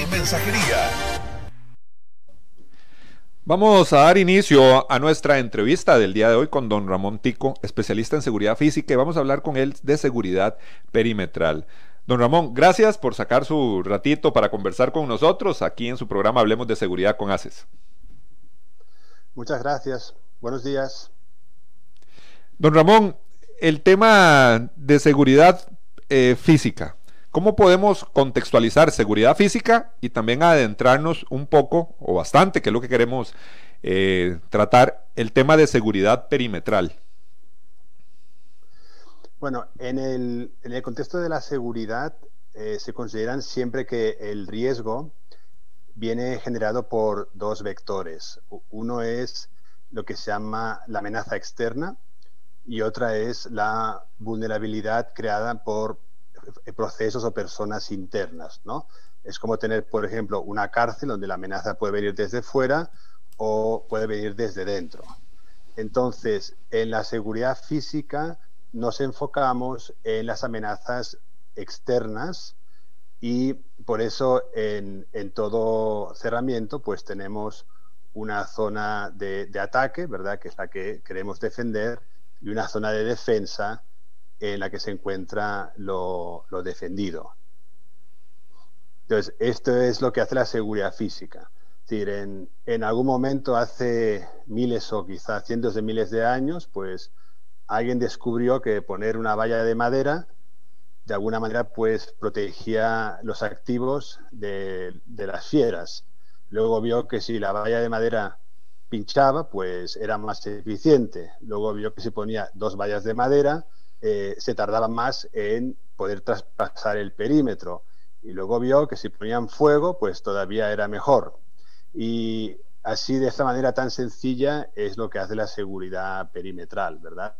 y mensajería. Vamos a dar inicio a nuestra entrevista del día de hoy con don Ramón Tico, especialista en seguridad física, y vamos a hablar con él de seguridad perimetral. Don Ramón, gracias por sacar su ratito para conversar con nosotros aquí en su programa Hablemos de Seguridad con ACES. Muchas gracias. Buenos días. Don Ramón, el tema de seguridad eh, física. ¿Cómo podemos contextualizar seguridad física y también adentrarnos un poco o bastante, que es lo que queremos eh, tratar, el tema de seguridad perimetral? Bueno, en el, contexto de la seguridad eh, se consideran siempre que el riesgo viene generado por dos vectores. Uno es lo que se llama la amenaza externa y otra es la vulnerabilidad creada por procesos o personas internas, ¿no? Es como tener, por ejemplo, una cárcel donde la amenaza puede venir desde fuera o puede venir desde dentro. Entonces, en la seguridad física nos enfocamos en las amenazas externas y por eso en, todo cerramiento pues tenemos una zona de, de, ataque, ¿verdad? Que es la que queremos defender y una zona de defensa en la que se encuentra lo, defendido. Entonces, esto es lo que hace la seguridad física. Es decir, en, algún momento, hace miles o quizás cientos de miles de años, pues alguien descubrió que poner una valla de madera, de alguna manera, pues protegía los activos de, de las fieras. Luego vio que si la valla de madera pinchaba, pues era más eficiente. Luego vio que si ponía dos vallas de madera, eh, se tardaba más en poder traspasar el perímetro. Y luego vio que si ponían fuego, pues todavía era mejor. Y así, de esta manera tan sencilla, es lo que hace la seguridad perimetral, ¿verdad?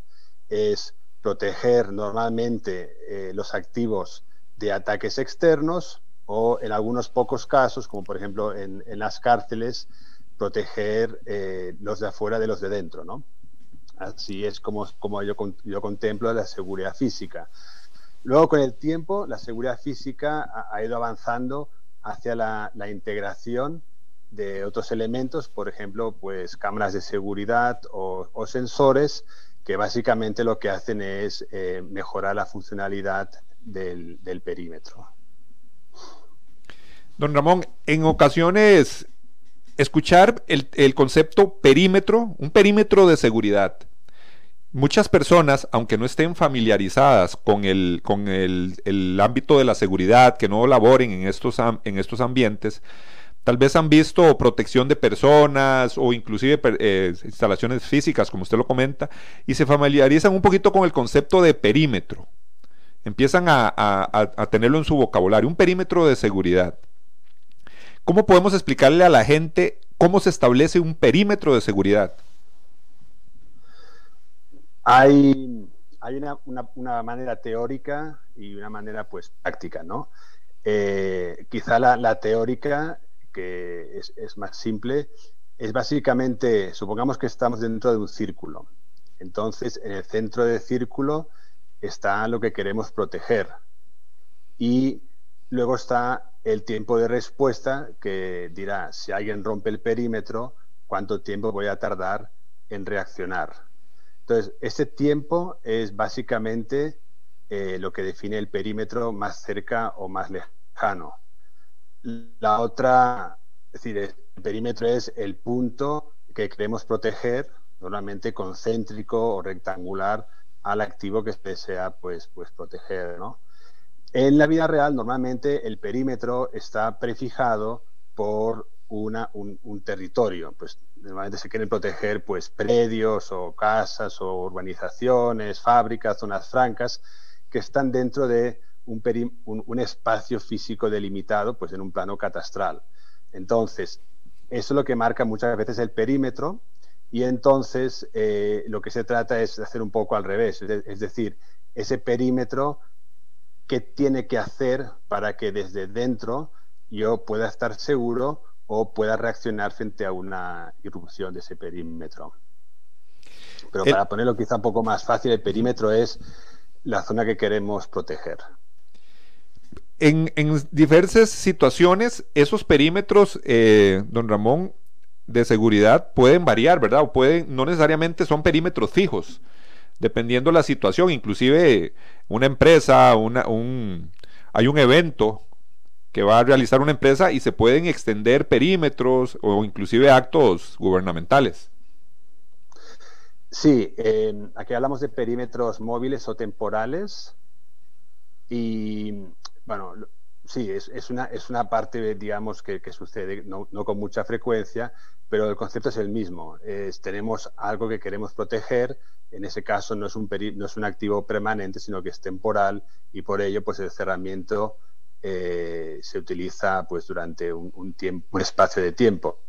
Es proteger normalmente eh, los activos de ataques externos o en algunos pocos casos, como por ejemplo en, las cárceles, proteger eh, los de afuera de los de dentro, ¿no? Así es como, yo contemplo la seguridad física. Luego, con el tiempo, la seguridad física ha, ido avanzando hacia la, integración de otros elementos, por ejemplo, pues cámaras de seguridad o, sensores que básicamente lo que hacen es eh, mejorar la funcionalidad del, perímetro. Don Ramón, en ocasiones escuchar el, el, concepto perímetro, un perímetro de seguridad, Muchas personas, aunque no estén familiarizadas con el, con el, ámbito de la seguridad, que no laboren en estos, en estos ambientes, tal vez han visto protección de personas o inclusive eh, instalaciones físicas, como usted lo comenta, y se familiarizan un poquito con el concepto de perímetro. Empiezan a, a tenerlo en su vocabulario, un perímetro de seguridad. ¿Cómo podemos explicarle a la gente cómo se establece un perímetro de seguridad? Hay, una, manera teórica y una manera pues práctica, ¿no? Eh, quizá la, teórica, que es, más simple, es básicamente, supongamos que estamos dentro de un círculo. Entonces, en el centro del círculo está lo que queremos proteger. Y luego está el tiempo de respuesta que dirá, si alguien rompe el perímetro, cuánto tiempo voy a tardar en reaccionar. Entonces, ese tiempo es básicamente eh, lo que define el perímetro más cerca o más lejano. La otra, es decir, el perímetro es el punto que queremos proteger, normalmente concéntrico o rectangular al activo que se desea pues, pues proteger. En la vida real, normalmente el perímetro está prefijado por una, un, territorio. Pues normalmente se quieren proteger pues predios o casas o urbanizaciones, fábricas, zonas francas que están dentro de un, espacio físico delimitado pues en un plano catastral. Entonces, eso es lo que marca muchas veces el perímetro y entonces eh, lo que se trata es de hacer un poco al revés, es decir, ese perímetro, ¿qué tiene que hacer para que desde dentro yo pueda estar seguro o pueda reaccionar frente a una irrupción de ese perímetro? Pero para ponerlo quizá un poco más fácil, el perímetro es la zona que queremos proteger. En, diversas situaciones, esos perímetros, eh, don Ramón, de seguridad pueden variar, ¿verdad? O pueden, no necesariamente son perímetros fijos, dependiendo la situación. Inclusive una empresa, una, un, hay un evento que va a realizar una empresa y se pueden extender perímetros o inclusive actos gubernamentales. Sí, aquí hablamos de perímetros móviles o temporales y bueno, sí, es, una, es una parte, digamos, que, que sucede no, no, con mucha frecuencia, pero el concepto es el mismo. Es, tenemos algo que queremos proteger, en ese caso no es, un no es un activo permanente, sino que es temporal y por ello pues el cerramiento eh, se utiliza pues durante un, un, tiempo, un espacio de tiempo.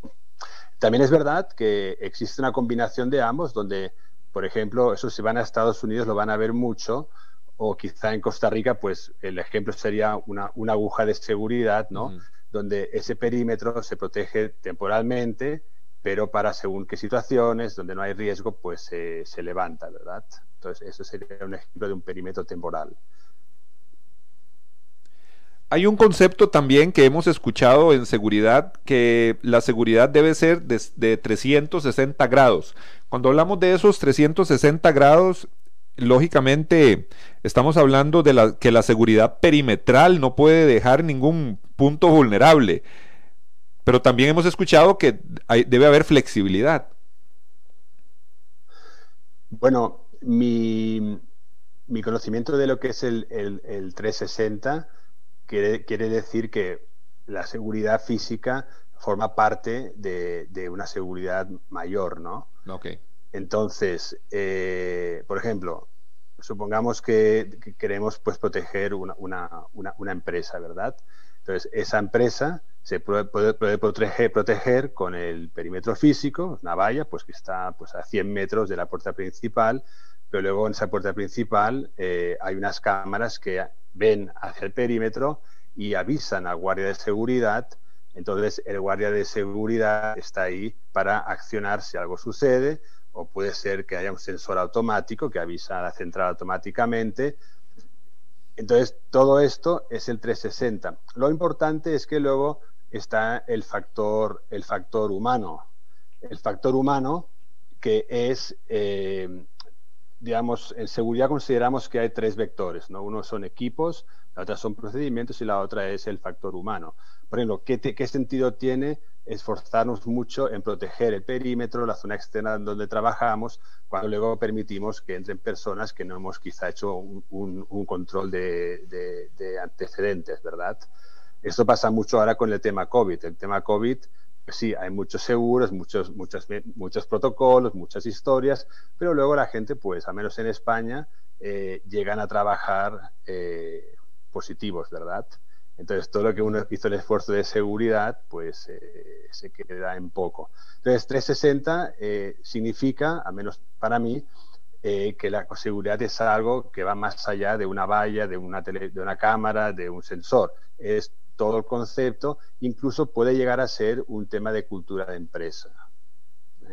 También es verdad que existe una combinación de ambos, donde, por ejemplo, eso si van a Estados Unidos lo van a ver mucho, o quizá en Costa Rica, pues el ejemplo sería una, una aguja de seguridad, ¿no? Donde ese perímetro se protege temporalmente, pero para según qué situaciones, donde no hay riesgo, pues se levanta, ¿verdad? Entonces, eso sería un ejemplo de un perímetro temporal. Hay un concepto también que hemos escuchado en seguridad, que la seguridad debe ser de, de 360 grados. Cuando hablamos de esos 360 grados, lógicamente estamos hablando de que la seguridad perimetral no puede dejar ningún punto vulnerable, pero también hemos escuchado que debe haber flexibilidad. Bueno, mi, conocimiento de lo que es el, 360 quiere, quiere, decir que la seguridad física forma parte de, de una seguridad mayor, ¿no? Okay. Entonces, eh, por ejemplo, supongamos que, queremos pues, proteger una, una, empresa, ¿verdad? Entonces, esa empresa se puede, proteger, proteger, con el perímetro físico, una valla, pues que está pues, a 100 metros de la puerta principal, pero luego en esa puerta principal eh, hay unas cámaras que ven hacia el perímetro y avisan al guardia de seguridad. Entonces, el guardia de seguridad está ahí para accionar si algo sucede o puede ser que haya un sensor automático que avisa a la central automáticamente. Entonces, todo esto es el 360. Lo importante es que luego está el factor, el factor humano. El factor humano que es, eh, digamos, en seguridad consideramos que hay tres vectores, ¿no? Uno son equipos, la otra son procedimientos y la otra es el factor humano. Por ejemplo, ¿qué, qué sentido tiene esforzarnos mucho en proteger el perímetro, la zona externa donde trabajamos, cuando luego permitimos que entren personas que no hemos quizá hecho un, control de, antecedentes, ¿verdad? Esto pasa mucho ahora con el tema COVID. El tema COVID, pues sí, hay muchos seguros, muchos, muchos, muchos protocolos, muchas historias, pero luego la gente, pues, al menos en España, eh, llegan a trabajar eh, positivos, ¿verdad? Entonces, todo lo que uno hizo el esfuerzo de seguridad, pues eh, se queda en poco. Entonces, 360 eh, significa, al menos para mí, eh, que la seguridad es algo que va más allá de una valla, de una, de una cámara, de un sensor. Es todo el concepto, incluso puede llegar a ser un tema de cultura de empresa,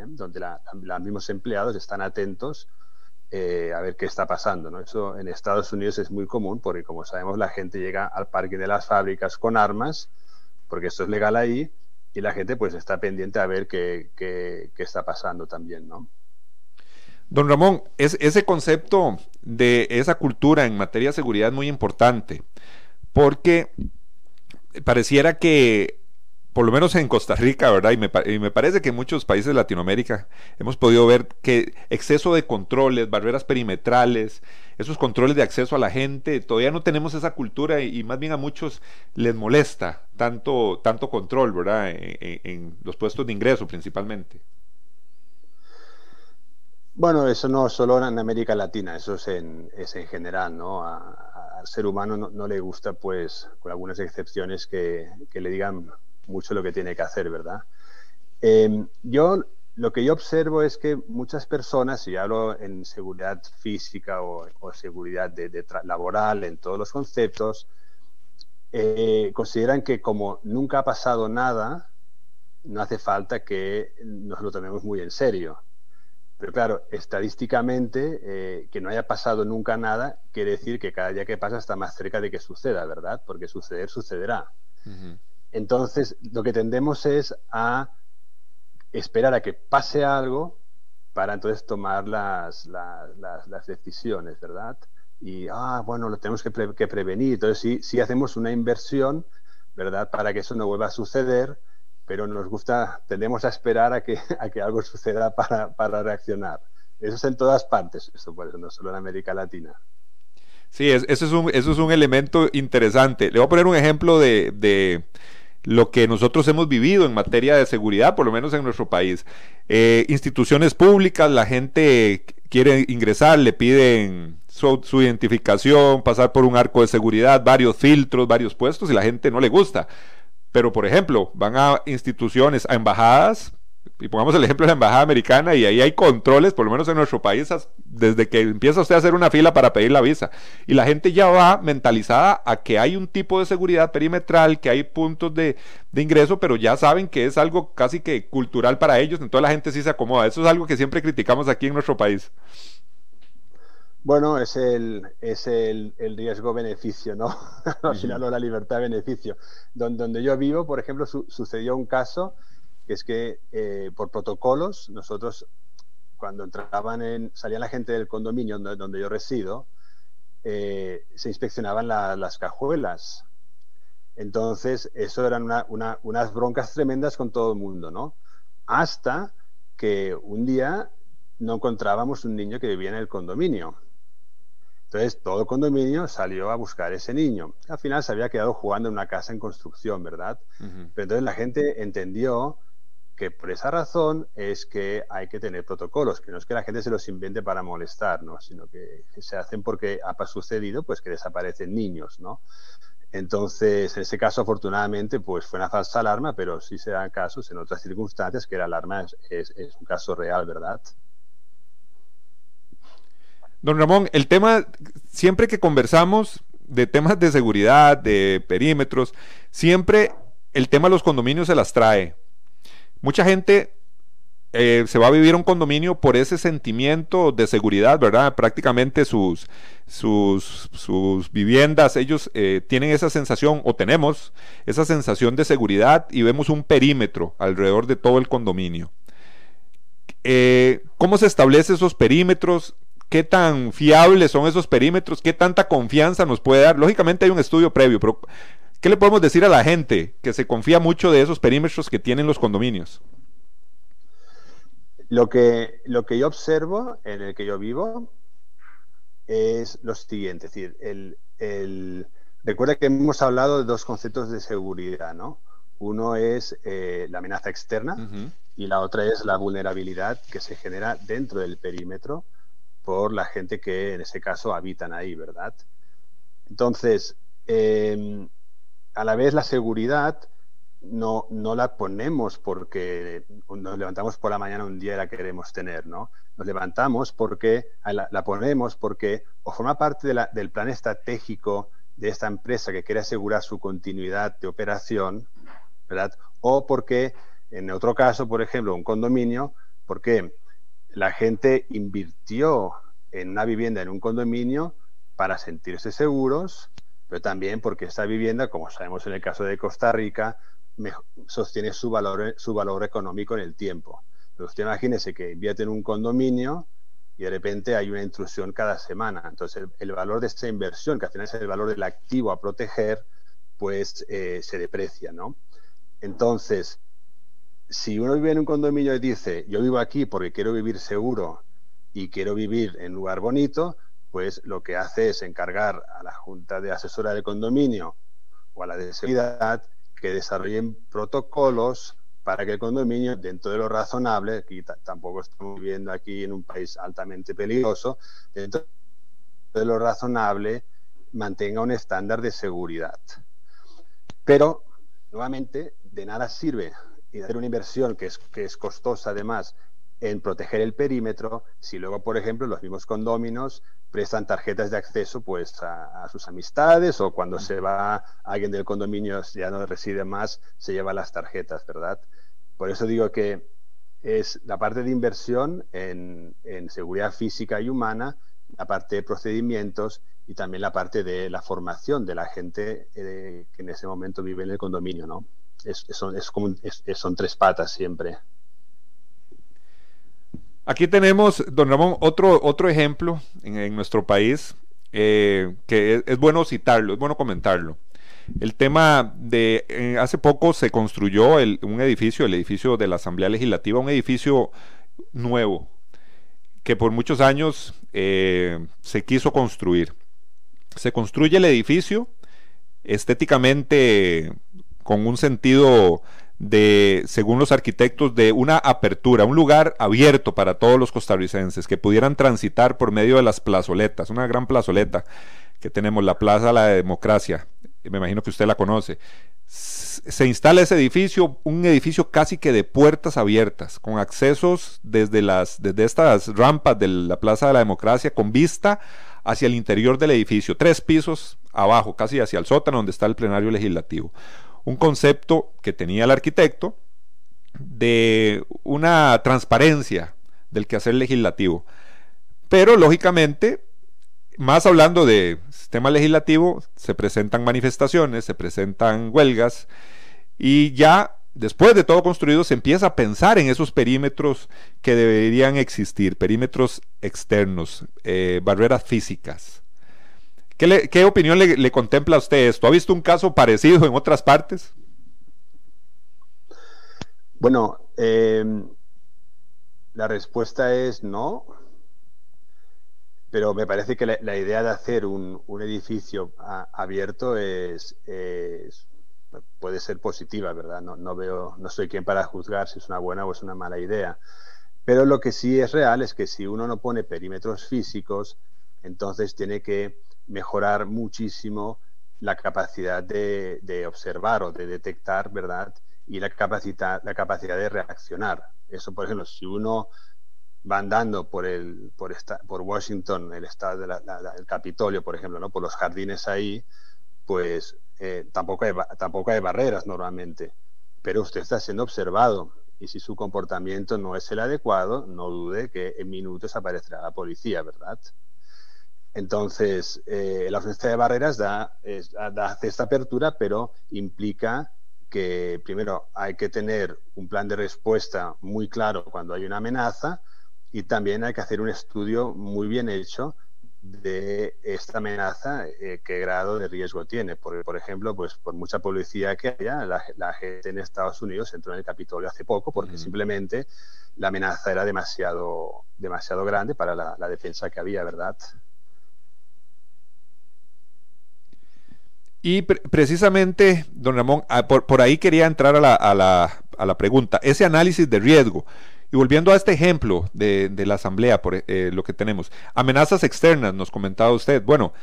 donde los mismos empleados están atentos eh, a ver qué está pasando. Eso en Estados Unidos es muy común porque, como sabemos, la gente llega al parque de las fábricas con armas, porque esto es legal ahí, y la gente pues está pendiente a ver qué, qué, está pasando también. ¿no? Don Ramón, es, ese concepto de esa cultura en materia de seguridad es muy importante, porque pareciera que por lo menos en Costa Rica, ¿verdad? Y me, parece que en muchos países de Latinoamérica hemos podido ver que exceso de controles, barreras perimetrales, esos controles de acceso a la gente, todavía no tenemos esa cultura y, más bien a muchos les molesta tanto, tanto control, ¿verdad? En, los puestos de ingreso principalmente. Bueno, eso no solo en América Latina, eso es en, es en general, ¿no? Al ser humano no, le gusta, pues, con algunas excepciones, que, le digan mucho lo que tiene que hacer, ¿verdad? Em, yo, lo que yo observo es que muchas personas, y hablo en seguridad física o, seguridad de, laboral, en todos los conceptos, eh, consideran que como nunca ha pasado nada, no hace falta que nos lo tomemos muy en serio. Pero claro, estadísticamente, eh, que no haya pasado nunca nada, quiere decir que cada día que pasa está más cerca de que suceda, ¿verdad? Porque suceder, sucederá. Entonces, lo que tendemos es a esperar a que pase algo para entonces tomar las, las, decisiones, ¿verdad? Y, ah, bueno, lo tenemos que, prevenir. Entonces, sí, sí hacemos una inversión, ¿verdad? Para que eso no vuelva a suceder pero nos gusta, tendemos a esperar a que, a que algo suceda para, para reaccionar. Eso es en todas partes, eso por no solo en América Latina. Sí, eso, es un, eso es un elemento interesante. Le voy a poner un ejemplo de, de lo que nosotros hemos vivido en materia de seguridad, por lo menos en nuestro país. Eh, instituciones públicas, la gente quiere ingresar, le piden su, identificación, pasar por un arco de seguridad, varios filtros, varios puestos, y la gente no le gusta. Pero, por ejemplo, van a instituciones, a embajadas, y pongamos el ejemplo de la embajada americana, y ahí hay controles, por lo menos en nuestro país, desde que empieza usted a hacer una fila para pedir la visa. Y la gente ya va mentalizada a que hay un tipo de seguridad perimetral, que hay puntos de, de ingreso, pero ya saben que es algo casi que cultural para ellos, entonces la gente sí se acomoda. Eso es algo que siempre criticamos aquí en nuestro país. Bueno, es el, es el, riesgo-beneficio, ¿no? Al final, la libertad-beneficio. Donde, donde, yo vivo, por ejemplo, sucedió un caso que es que eh, por protocolos, nosotros, cuando entraban en, salía la gente del condominio donde, yo resido, eh, se inspeccionaban las cajuelas. Entonces, eso eran unas broncas tremendas con todo el mundo, ¿no? Hasta que un día no encontrábamos un niño que vivía en el condominio. Entonces todo el condominio salió a buscar ese niño. Al final se había quedado jugando en una casa en construcción, ¿verdad? Pero entonces la gente entendió que por esa razón es que hay que tener protocolos, que no es que la gente se los invente para molestar, ¿no? sino que se hacen porque ha sucedido pues que desaparecen niños, ¿no? Entonces, en ese caso, afortunadamente, pues fue una falsa alarma, pero sí se dan casos en otras circunstancias que la alarma es un caso real, ¿verdad? Don Ramón, el tema, siempre que conversamos de temas de seguridad, de perímetros, siempre el tema de los condominios se las trae. Mucha gente eh, se va a vivir un condominio por ese sentimiento de seguridad, ¿verdad? Prácticamente sus, sus, sus viviendas, ellos eh, tienen esa sensación, o tenemos esa sensación de seguridad y vemos un perímetro alrededor de todo el condominio. Eh, ¿Cómo se establecen esos perímetros? Qué tan fiables son esos perímetros, qué tanta confianza nos puede dar. Lógicamente hay un estudio previo, pero ¿qué le podemos decir a la gente que se confía mucho de esos perímetros que tienen los condominios? Lo que, lo que yo observo en el que yo vivo es lo siguiente, es decir, el, recuerda que hemos hablado de dos conceptos de seguridad, ¿no? Uno es eh, la amenaza externa y la otra es la vulnerabilidad que se genera dentro del perímetro por la gente que en ese caso habitan ahí, ¿verdad? Entonces, em, a la vez la seguridad no, no la ponemos porque nos levantamos por la mañana un día y la queremos tener, ¿no? Nos levantamos porque la, ponemos porque o forma parte del plan estratégico de esta empresa que quiere asegurar su continuidad de operación, ¿verdad? O porque, en otro caso, por ejemplo, un condominio, porque la gente invirtió en una vivienda, en un condominio, para sentirse seguros, pero también porque esta vivienda, como sabemos en el caso de Costa Rica, sostiene su valor, económico en el tiempo. Pero usted imagínese que invierte en un condominio y de repente hay una intrusión cada semana. Entonces, el, valor de esta inversión, que al final es el valor del activo a proteger, pues eh, se deprecia, ¿no? Entonces, si uno vive en un condominio y dice, yo vivo aquí porque quiero vivir seguro y quiero vivir en un lugar bonito, pues lo que hace es encargar a la Junta de Asesora del Condominio o a la de Seguridad que desarrollen protocolos para que el condominio, dentro de lo razonable, que tampoco estamos viviendo aquí en un país altamente peligroso, dentro de lo razonable, mantenga un estándar de seguridad. Pero, nuevamente, de nada sirve hacer una inversión que es, que es costosa además en proteger el perímetro si luego, por ejemplo, los mismos condóminos prestan tarjetas de acceso pues a, sus amistades o cuando se va alguien del condominio ya no reside más, se lleva las tarjetas, ¿verdad? Por eso digo que es la parte de inversión en, seguridad física y humana, la parte de procedimientos y también la parte de la formación de la gente eh, que en ese momento vive en el condominio, ¿no? Es, son, tres patas siempre. Aquí tenemos, don Ramón, otro, otro ejemplo en, nuestro país eh, que es, bueno citarlo, es bueno comentarlo. El tema de, eh, hace poco se construyó un edificio, el edificio de la Asamblea Legislativa, un edificio nuevo, que por muchos años eh, se quiso construir. Se construye el edificio estéticamente con un sentido de, según los arquitectos, de una apertura, un lugar abierto para todos los costarricenses que pudieran transitar por medio de las plazoletas, una gran plazoleta que tenemos, la Plaza de la Democracia, me imagino que usted la conoce. Se instala ese edificio, un edificio casi que de puertas abiertas, con accesos desde, las, desde estas rampas de la Plaza de la Democracia, con vista hacia el interior del edificio, tres pisos abajo, casi hacia el sótano donde está el plenario legislativo un concepto que tenía el arquitecto de una transparencia del quehacer legislativo. Pero lógicamente, más hablando de sistema legislativo, se presentan manifestaciones, se presentan huelgas y ya después de todo construido se empieza a pensar en esos perímetros que deberían existir, perímetros externos, eh, barreras físicas. ¿Qué, opinión le, contempla a usted esto? ¿Ha visto un caso parecido en otras partes? Bueno, eh, la respuesta es no, pero me parece que la, idea de hacer un, edificio abierto es, puede ser positiva, ¿verdad? No, veo, no soy quien para juzgar si es una buena o es una mala idea. Pero lo que sí es real es que si uno no pone perímetros físicos, entonces tiene que mejorar muchísimo la capacidad de, observar o de detectar, ¿verdad? Y la capacidad, la capacidad de reaccionar. Eso, por ejemplo, si uno va andando por, el, por, esta, por Washington, el estado del Capitolio, por ejemplo, ¿no? por los jardines ahí, pues eh, tampoco, hay, tampoco hay barreras normalmente, pero usted está siendo observado y si su comportamiento no es el adecuado, no dude que en minutos aparecerá la policía, ¿verdad? Entonces, eh, la ausencia de barreras da, esta apertura, pero implica que primero hay que tener un plan de respuesta muy claro cuando hay una amenaza y también hay que hacer un estudio muy bien hecho de esta amenaza, eh, qué grado de riesgo tiene. Porque, por ejemplo, pues por mucha policía que haya, la, gente en Estados Unidos entró en el Capitolio hace poco porque simplemente la amenaza era demasiado, demasiado grande para la defensa que había, ¿verdad? Y precisamente, don Ramón, ah, por, ahí quería entrar a la, pregunta, ese análisis de riesgo. Y volviendo a este ejemplo de, la Asamblea, por eh, lo que tenemos, amenazas externas, nos comentaba usted. Bueno,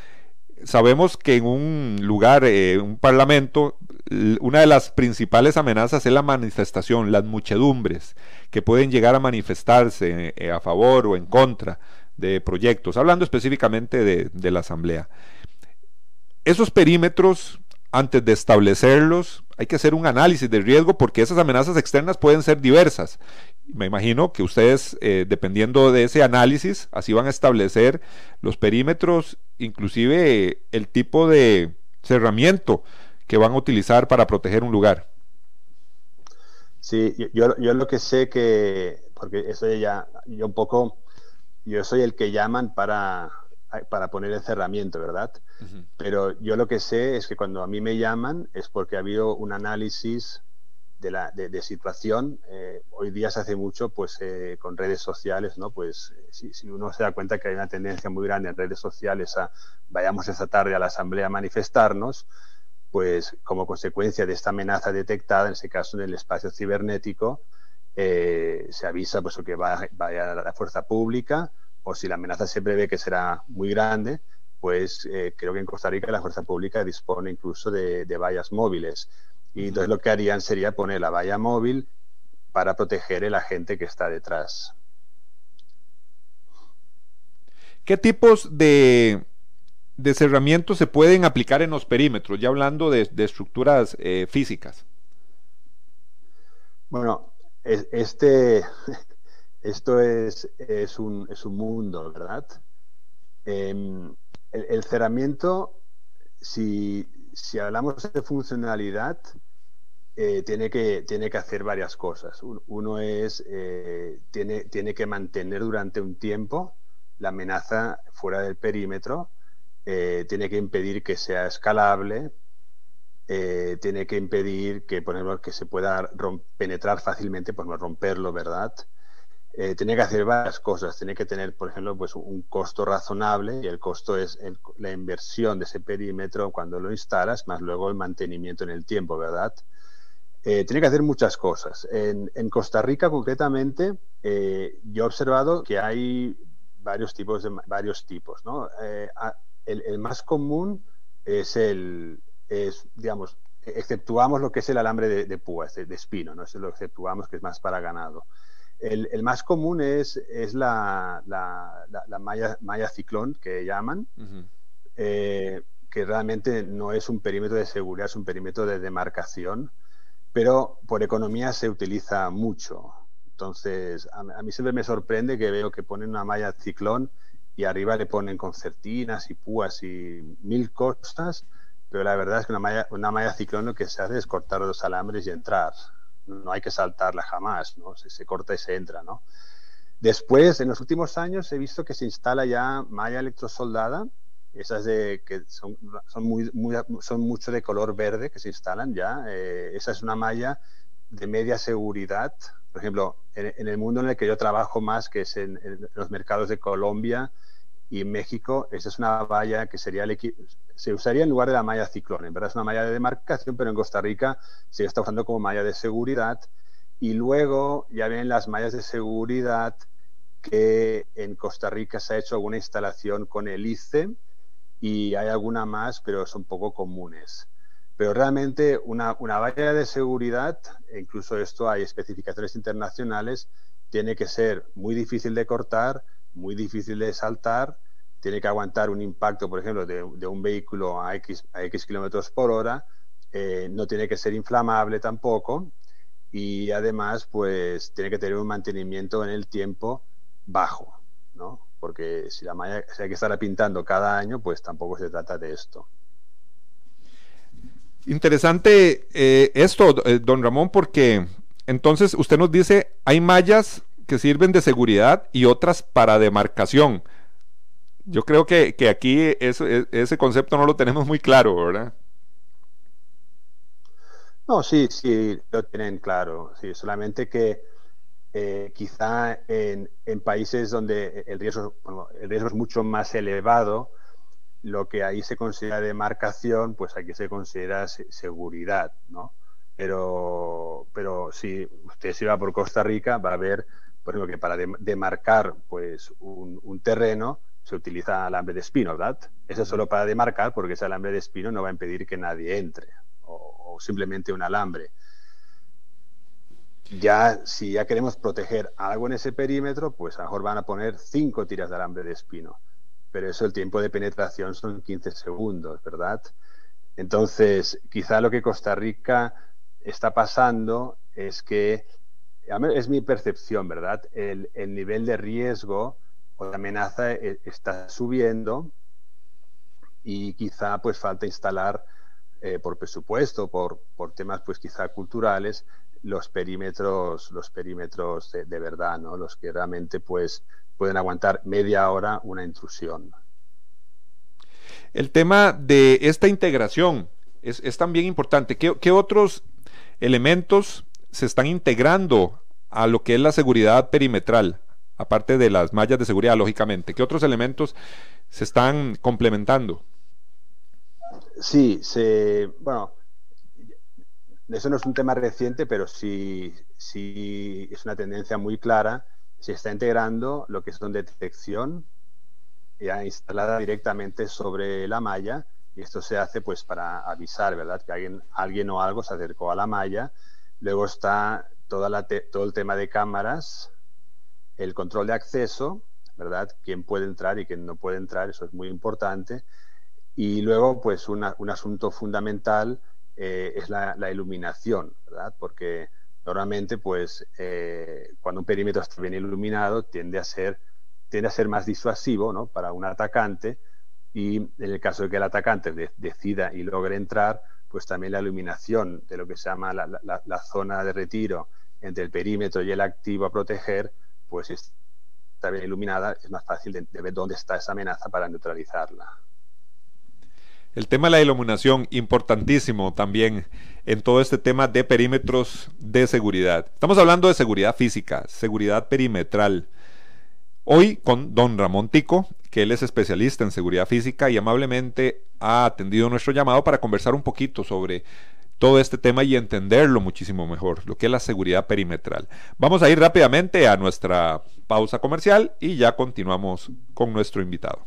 sabemos que en un lugar, eh, un parlamento, una de las principales amenazas es la manifestación, las muchedumbres que pueden llegar a manifestarse eh, a favor o en contra de proyectos, hablando específicamente de la Asamblea. Esos perímetros, antes de establecerlos, hay que hacer un análisis de riesgo porque esas amenazas externas pueden ser diversas. Me imagino que ustedes, eh, dependiendo de ese análisis, así van a establecer los perímetros, inclusive el tipo de cerramiento que van a utilizar para proteger un lugar. Sí, yo, yo lo que sé que, porque eso ya, yo un poco, yo soy el que llaman para para poner el cerramiento, ¿verdad? Pero yo lo que sé es que cuando a mí me llaman es porque ha habido un análisis de, la, de, situación. Eh, hoy día se hace mucho pues eh, con redes sociales, ¿no? Pues eh, si, si, uno se da cuenta que hay una tendencia muy grande en redes sociales a vayamos esta tarde a la asamblea a manifestarnos, pues como consecuencia de esta amenaza detectada, en ese caso en el espacio cibernético, eh, se avisa pues, que va, vaya a la fuerza pública o si la amenaza se prevé que será muy grande, pues eh, creo que en Costa Rica la fuerza pública dispone incluso de, vallas móviles. Y entonces lo que harían sería poner la valla móvil para proteger el agente que está detrás. ¿Qué tipos de, de cerramientos se pueden aplicar en los perímetros? Ya hablando de, estructuras eh, físicas. Bueno, este, esto es, un, mundo, ¿verdad? Em, el, cerramiento, si, hablamos de funcionalidad, eh, tiene, que, hacer varias cosas. Uno es, eh, tiene, que mantener durante un tiempo la amenaza fuera del perímetro, eh, tiene que impedir que sea escalable, tiene que impedir que, que se pueda penetrar fácilmente, pues no romperlo, ¿verdad? Eh, tiene que hacer varias cosas. Tiene que tener, por ejemplo, pues un costo razonable y el costo es la inversión de ese perímetro cuando lo instalas, más luego el mantenimiento en el tiempo, ¿verdad? Eh, tiene que hacer muchas cosas. En, Costa Rica, concretamente, eh, yo he observado que hay varios tipos, de, varios tipos, ¿no? Eh, el, más común es el, es, digamos, exceptuamos lo que es el alambre de, de púas, de, espino, ¿no? Eso lo exceptuamos que es más para ganado. El, más común es, es la, la, malla, ciclón que llaman, eh, que realmente no es un perímetro de seguridad, es un perímetro de demarcación, pero por economía se utiliza mucho. Entonces, a, mí siempre me sorprende que veo que ponen una malla ciclón y arriba le ponen concertinas y púas y mil cosas, pero la verdad es que una malla, una malla ciclón lo que se hace es cortar los alambres y entrar no hay que saltarla jamás, ¿no? Se, corta y se entra, ¿no? Después, en los últimos años, he visto que se instala ya malla electrosoldada, esas de que son, son, muy, son mucho de color verde que se instalan ya. Eh, esa es una malla de media seguridad. Por ejemplo, en, el mundo en el que yo trabajo más, que es en los mercados de Colombia y México, esa es una malla que sería el, se usaría en lugar de la malla ciclón. En verdad es una malla de demarcación, pero en Costa Rica se está usando como malla de seguridad. Y luego ya ven las mallas de seguridad que en Costa Rica se ha hecho alguna instalación con el ICE y hay alguna más, pero son poco comunes. Pero realmente una, una valla de seguridad, e incluso esto hay especificaciones internacionales, tiene que ser muy difícil de cortar, muy difícil de saltar tiene que aguantar un impacto, por ejemplo, de, un vehículo a X, a X kilómetros por hora, eh, no tiene que ser inflamable tampoco y además pues tiene que tener un mantenimiento en el tiempo bajo, ¿no? Porque si la malla si hay que estar pintando cada año, pues tampoco se trata de esto. Interesante eh, esto, eh, don Ramón, porque entonces usted nos dice, hay mallas que sirven de seguridad y otras para demarcación. Yo creo que, aquí e, ese concepto no lo tenemos muy claro, ¿verdad? No, sí, sí, lo tienen claro. Sí, solamente que eh, quizá en, países donde el riesgo, el riesgo es mucho más elevado, lo que ahí se considera demarcación, pues aquí se considera seguridad, ¿no? Pero, pero si usted se va por Costa Rica, va a ver, por ejemplo, que para demarcar pues, un, un terreno, se utiliza alambre de espino, ¿verdad? Eso es solo para demarcar porque ese alambre de espino no va a impedir que nadie entre o, simplemente un alambre. Ya, si ya queremos proteger algo en ese perímetro, pues a lo mejor van a poner cinco tiras de alambre de espino. Pero eso, el tiempo de penetración son 15 segundos, ¿verdad? Entonces, quizá lo que Costa Rica está pasando es que, es mi percepción, ¿verdad? El, el nivel de riesgo o la amenaza eh, está subiendo y quizá pues falta instalar eh, por presupuesto, por, por temas pues quizá culturales, los perímetros, los perímetros de, verdad, ¿no? Los que realmente pues pueden aguantar media hora una intrusión. El tema de esta integración es, también importante. ¿Qué, ¿Qué, otros elementos se están integrando a lo que es la seguridad perimetral? aparte de las mallas de seguridad, lógicamente? ¿Qué otros elementos se están complementando? Sí, se, bueno, eso no es un tema reciente, pero sí, sí es una tendencia muy clara. Se está integrando lo que una detección ya instalada directamente sobre la malla y esto se hace pues para avisar, ¿verdad? Que alguien, alguien o algo se acercó a la malla. Luego está todo el tema de cámaras, el control de acceso, ¿verdad? Quién puede entrar y quién no puede entrar, eso es muy importante. Y luego, pues un asunto fundamental eh, es la, iluminación, ¿verdad? Porque normalmente, pues, eh, cuando un perímetro está bien iluminado, tiende a ser, tiende a ser más disuasivo, ¿no? Para un atacante, y en el caso de que el atacante decida y logre entrar, pues también la iluminación de lo que se llama la, zona de retiro entre el perímetro y el activo a proteger, pues está bien iluminada, es más fácil de, ver dónde está esa amenaza para neutralizarla. El tema de la iluminación, importantísimo también en todo este tema de perímetros de seguridad. Estamos hablando de seguridad física, seguridad perimetral. Hoy con don Ramón Tico, que él es especialista en seguridad física y amablemente ha atendido nuestro llamado para conversar un poquito sobre todo este tema y entenderlo muchísimo mejor, lo que es la seguridad perimetral. Vamos a ir rápidamente a nuestra pausa comercial y ya continuamos con nuestro invitado.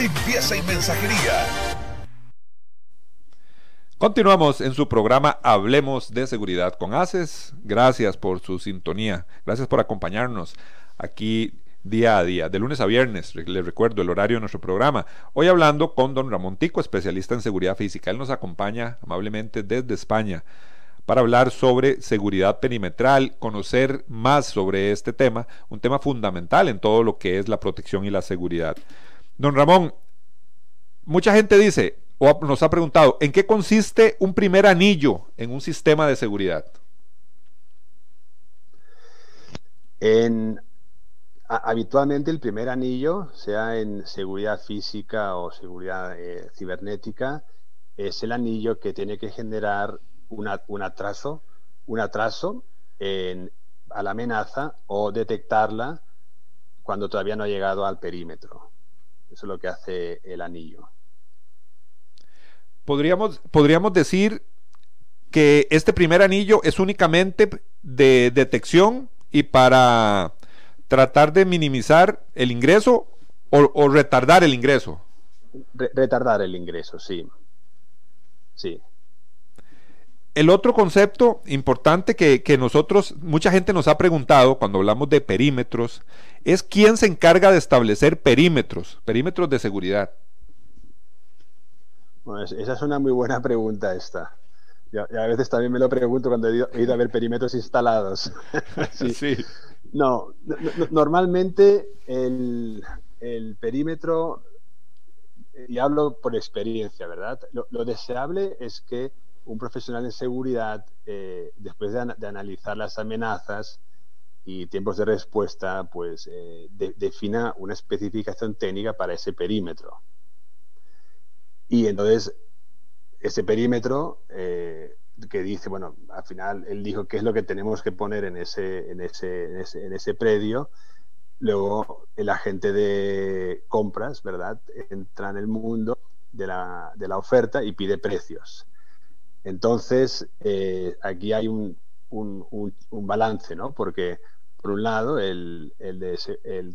limpieza y mensajería. Continuamos en su programa Hablemos de Seguridad con ACES. Gracias por su sintonía. Gracias por acompañarnos aquí día a día, de lunes a viernes. Les recuerdo el horario de nuestro programa. Hoy hablando con don Ramón Tico, especialista en seguridad física. Él nos acompaña amablemente desde España para hablar sobre seguridad perimetral, conocer más sobre este tema, un tema fundamental en todo lo que es la protección y la seguridad. Don Ramón, mucha gente dice o nos ha preguntado, ¿en qué consiste un primer anillo en un sistema de seguridad? En, habitualmente el primer anillo, sea en seguridad física o seguridad eh, cibernética, es el anillo que tiene que generar un atraso, un atraso a la amenaza o detectarla cuando todavía no ha llegado al perímetro. Eso es lo que hace el anillo. Podríamos, podríamos decir que este primer anillo es únicamente de detección y para tratar de minimizar el ingreso o, retardar el ingreso. retardar el ingreso, sí. Sí. El otro concepto importante que, nosotros, mucha gente nos ha preguntado cuando hablamos de perímetros, es quién se encarga de establecer perímetros, perímetros de seguridad. Bueno, esa es una muy buena pregunta esta. Y a, veces también me lo pregunto cuando he ido, a ver perímetros instalados. sí. No, normalmente el, perímetro, y hablo por experiencia, ¿verdad? lo deseable es que un profesional en seguridad, eh, después de, analizar las amenazas y tiempos de respuesta, pues eh, defina una especificación técnica para ese perímetro. Y entonces, ese perímetro eh, que dice, bueno, al final él dijo qué es lo que tenemos que poner en ese, en ese, en ese, predio. Luego el agente de compras, ¿verdad? Entra en el mundo de la, de la oferta y pide precios. Entonces, eh, aquí hay un, balance, ¿no? Porque, por un lado, el,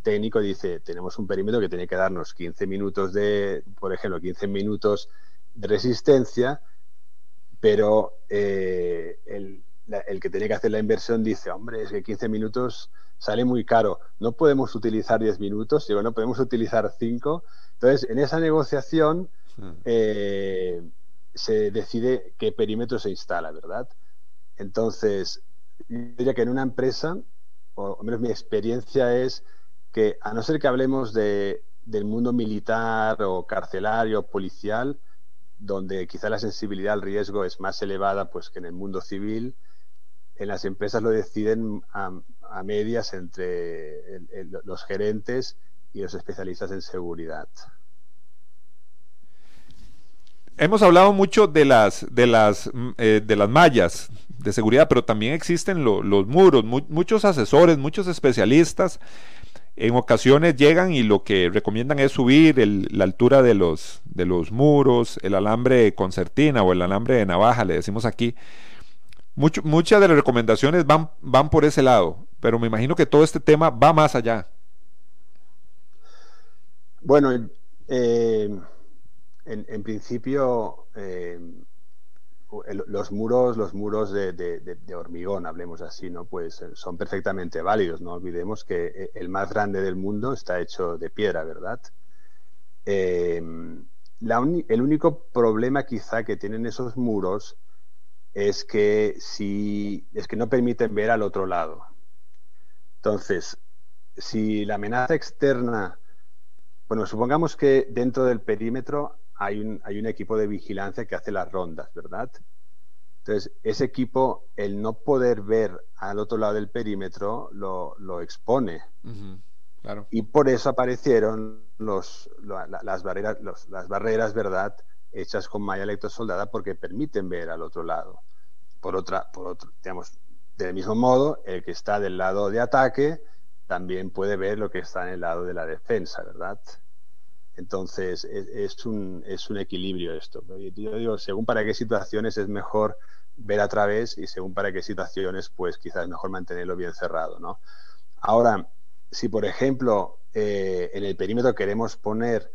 técnico dice, tenemos un perímetro que tiene que darnos 15 minutos de, por ejemplo, 15 minutos de resistencia, pero eh, el, que tiene que hacer la inversión dice, hombre, es que 15 minutos sale muy caro, no podemos utilizar 10 minutos, digo, no podemos utilizar 5. Entonces, en esa negociación... Eh, se decide qué perímetro se instala, ¿verdad? Entonces, yo diría que en una empresa, o al menos mi experiencia es que a no ser que hablemos de, del mundo militar o carcelario, policial, donde quizá la sensibilidad al riesgo es más elevada pues, que en el mundo civil, en las empresas lo deciden a, medias entre los gerentes y los especialistas en seguridad. Hemos hablado mucho de las, de las, mm, eh, de las mallas de seguridad, pero también existen los muros, muchos asesores, muchos especialistas en ocasiones llegan y lo que recomiendan es subir la altura de los, de los muros, el alambre concertina o el alambre de navaja, le decimos aquí. muchas de las recomendaciones van, van por ese lado, pero me imagino que todo este tema va más allá. Bueno, eh, en, principio, eh, los muros, los muros de, hormigón, hablemos así, ¿no? Pues eh, son perfectamente válidos. No olvidemos que eh, el más grande del mundo está hecho de piedra, ¿verdad? Em, el único problema quizá que tienen esos muros es que es que no permiten ver al otro lado. Entonces, si la amenaza externa, bueno, supongamos que dentro del perímetro hay un, hay un equipo de vigilancia que hace las rondas, ¿verdad? Entonces, ese equipo, el no poder ver al otro lado del perímetro, lo, lo expone. claro. Y por eso aparecieron los, las, barreras, las barreras, ¿verdad?, hechas con malla electrosoldada porque permiten ver al otro lado. Por otra, por otro, digamos, del mismo modo, el que está del lado de ataque también puede ver lo que está en el lado de la defensa, ¿verdad? Entonces, es, un, es un equilibrio esto. Yo digo, según para qué situaciones es mejor ver a través y según para qué situaciones, pues quizás mejor mantenerlo bien cerrado, ¿no? Ahora, si por ejemplo eh, en el perímetro queremos poner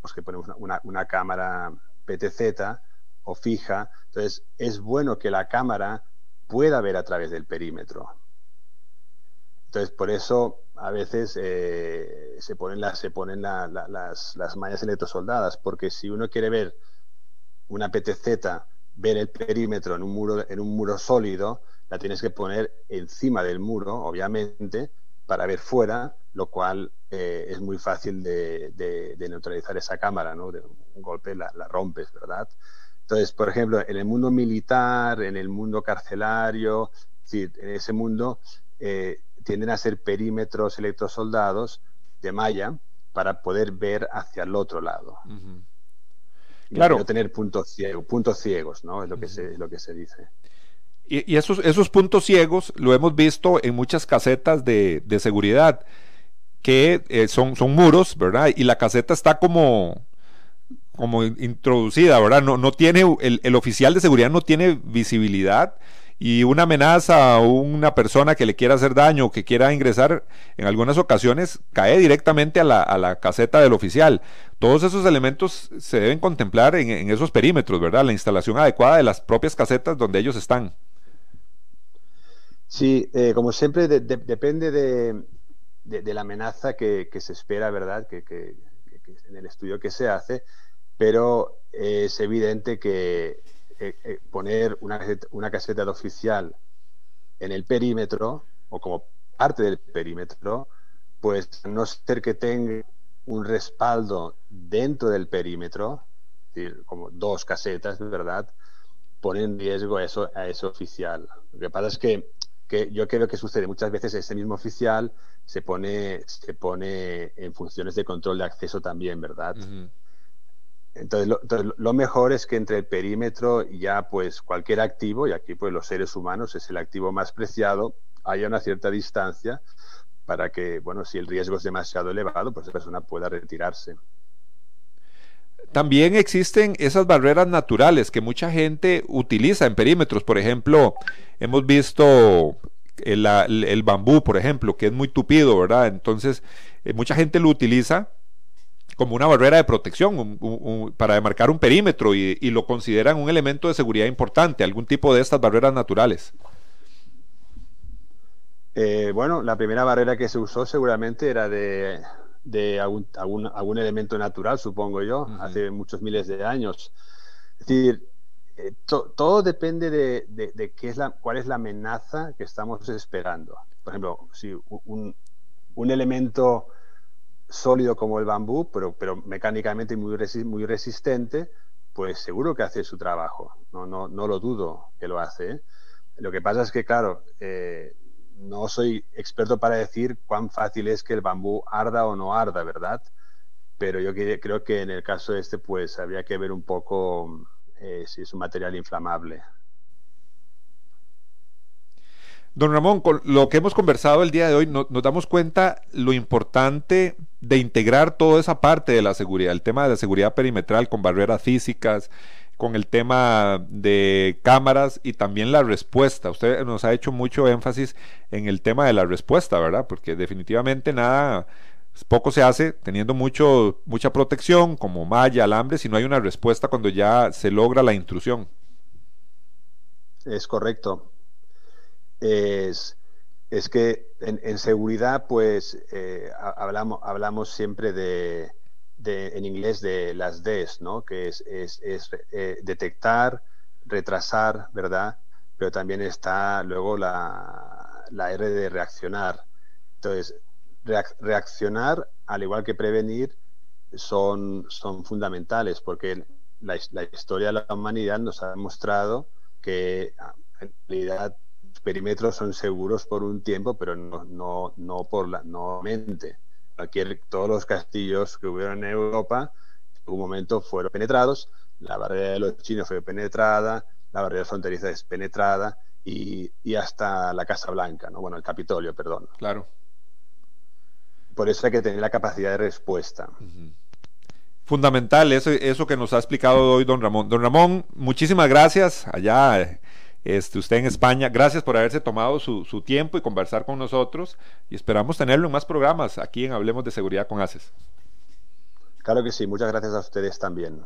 pues que ponemos una, una, cámara PTZ o fija, entonces es bueno que la cámara pueda ver a través del perímetro. Entonces, por eso a veces eh, se ponen, las, se ponen las, las, mallas electrosoldadas, porque si uno quiere ver una PTZ, ver el perímetro en un muro, en un muro sólido, la tienes que poner encima del muro, obviamente, para ver fuera, lo cual eh, es muy fácil de, neutralizar esa cámara, ¿no? De un golpe la, rompes, ¿verdad? Entonces, por ejemplo, en el mundo militar, en el mundo carcelario, en ese mundo eh, tienden a ser perímetros electrosoldados de malla para poder ver hacia el otro lado. Claro. no tener puntos ciegos, puntos ciegos, ¿no? Es lo que, se, lo que se dice. Y, esos, esos puntos ciegos lo hemos visto en muchas casetas de, seguridad, que eh, son, son muros, ¿verdad? Y la caseta está como, como introducida, ¿verdad? No, no tiene, el, el oficial de seguridad no tiene visibilidad y una amenaza o una persona que le quiera hacer daño o que quiera ingresar, en algunas ocasiones cae directamente a la, caseta del oficial. Todos esos elementos se deben contemplar en, esos perímetros, ¿verdad? La instalación adecuada de las propias casetas donde ellos están. Sí, eh, como siempre, depende de, la amenaza que, se espera, ¿verdad? Que, en el estudio que se hace, pero es evidente que eh, eh, poner una una caseta de oficial en el perímetro o como parte del perímetro, pues no ser que tenga un respaldo dentro del perímetro, decir, como dos casetas, ¿verdad? Pone en riesgo a eso, a ese oficial. Lo que pasa es que, que yo creo que sucede muchas veces ese mismo oficial se pone, se pone en funciones de control de acceso también, ¿verdad? Entonces lo, mejor es que entre el perímetro ya pues cualquier activo, y aquí pues los seres humanos es el activo más preciado, haya una cierta distancia para que, bueno, si el riesgo es demasiado elevado, pues la persona pueda retirarse. También existen esas barreras naturales que mucha gente utiliza en perímetros. Por ejemplo, hemos visto el, el bambú, por ejemplo, que es muy tupido, ¿verdad? Entonces, eh, mucha gente lo utiliza como una barrera de protección para demarcar un perímetro y, lo consideran un elemento de seguridad importante, algún tipo de estas barreras naturales. Eh, bueno, la primera barrera que se usó seguramente era de, algún, algún, elemento natural, supongo yo, hace muchos miles de años. Es decir, eh, todo depende de, qué es la, cuál es la amenaza que estamos esperando. Por ejemplo, si un, un elemento sólido como el bambú, pero, pero mecánicamente muy, muy resistente, pues seguro que hace su trabajo. No, no, no lo dudo que lo hace. ¿eh? Lo que pasa es que, claro, eh, no soy experto para decir cuán fácil es que el bambú arda o no arda, ¿verdad? Pero yo creo que en el caso de este, pues habría que ver un poco eh, si es un material inflamable. Don Ramón, con lo que hemos conversado el día de hoy, nos damos cuenta lo importante de integrar toda esa parte de la seguridad, el tema de la seguridad perimetral con barreras físicas, con el tema de cámaras y también la respuesta. Usted nos ha hecho mucho énfasis en el tema de la respuesta, ¿verdad? Porque definitivamente nada, poco se hace teniendo mucho, mucha protección como malla, alambre, si no hay una respuesta cuando ya se logra la intrusión. Es correcto. Es, es que en, seguridad, pues eh, hablamos, siempre de, en inglés de las Ds, ¿no? Que es, es, eh, detectar, retrasar, ¿verdad? Pero también está luego la, la R de reaccionar. Entonces, reaccionar, al igual que prevenir, son, son fundamentales porque la, la, historia de la humanidad nos ha demostrado que en realidad perímetros son seguros por un tiempo, pero no, no, no por la no mente todos los castillos que hubieron en Europa, en un momento fueron penetrados, la barrera de los chinos fue penetrada, la barrera fronteriza es penetrada y, hasta la Casa Blanca, ¿no? bueno, el Capitolio, perdón. Claro. Por eso hay que tener la capacidad de respuesta. Fundamental eso, eso que nos ha explicado hoy don Ramón. Don Ramón, muchísimas gracias allá este, usted en España. Gracias por haberse tomado su, tiempo y conversar con nosotros y esperamos tenerlo en más programas aquí en Hablemos de Seguridad con ACES. Claro que sí, muchas gracias a ustedes también.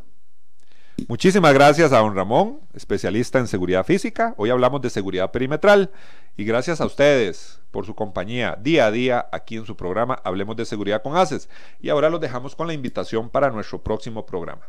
Muchísimas gracias a don Ramón, especialista en seguridad física. Hoy hablamos de seguridad perimetral y gracias a ustedes por su compañía día a día aquí en su programa Hablemos de Seguridad con ACES. Y ahora los dejamos con la invitación para nuestro próximo programa.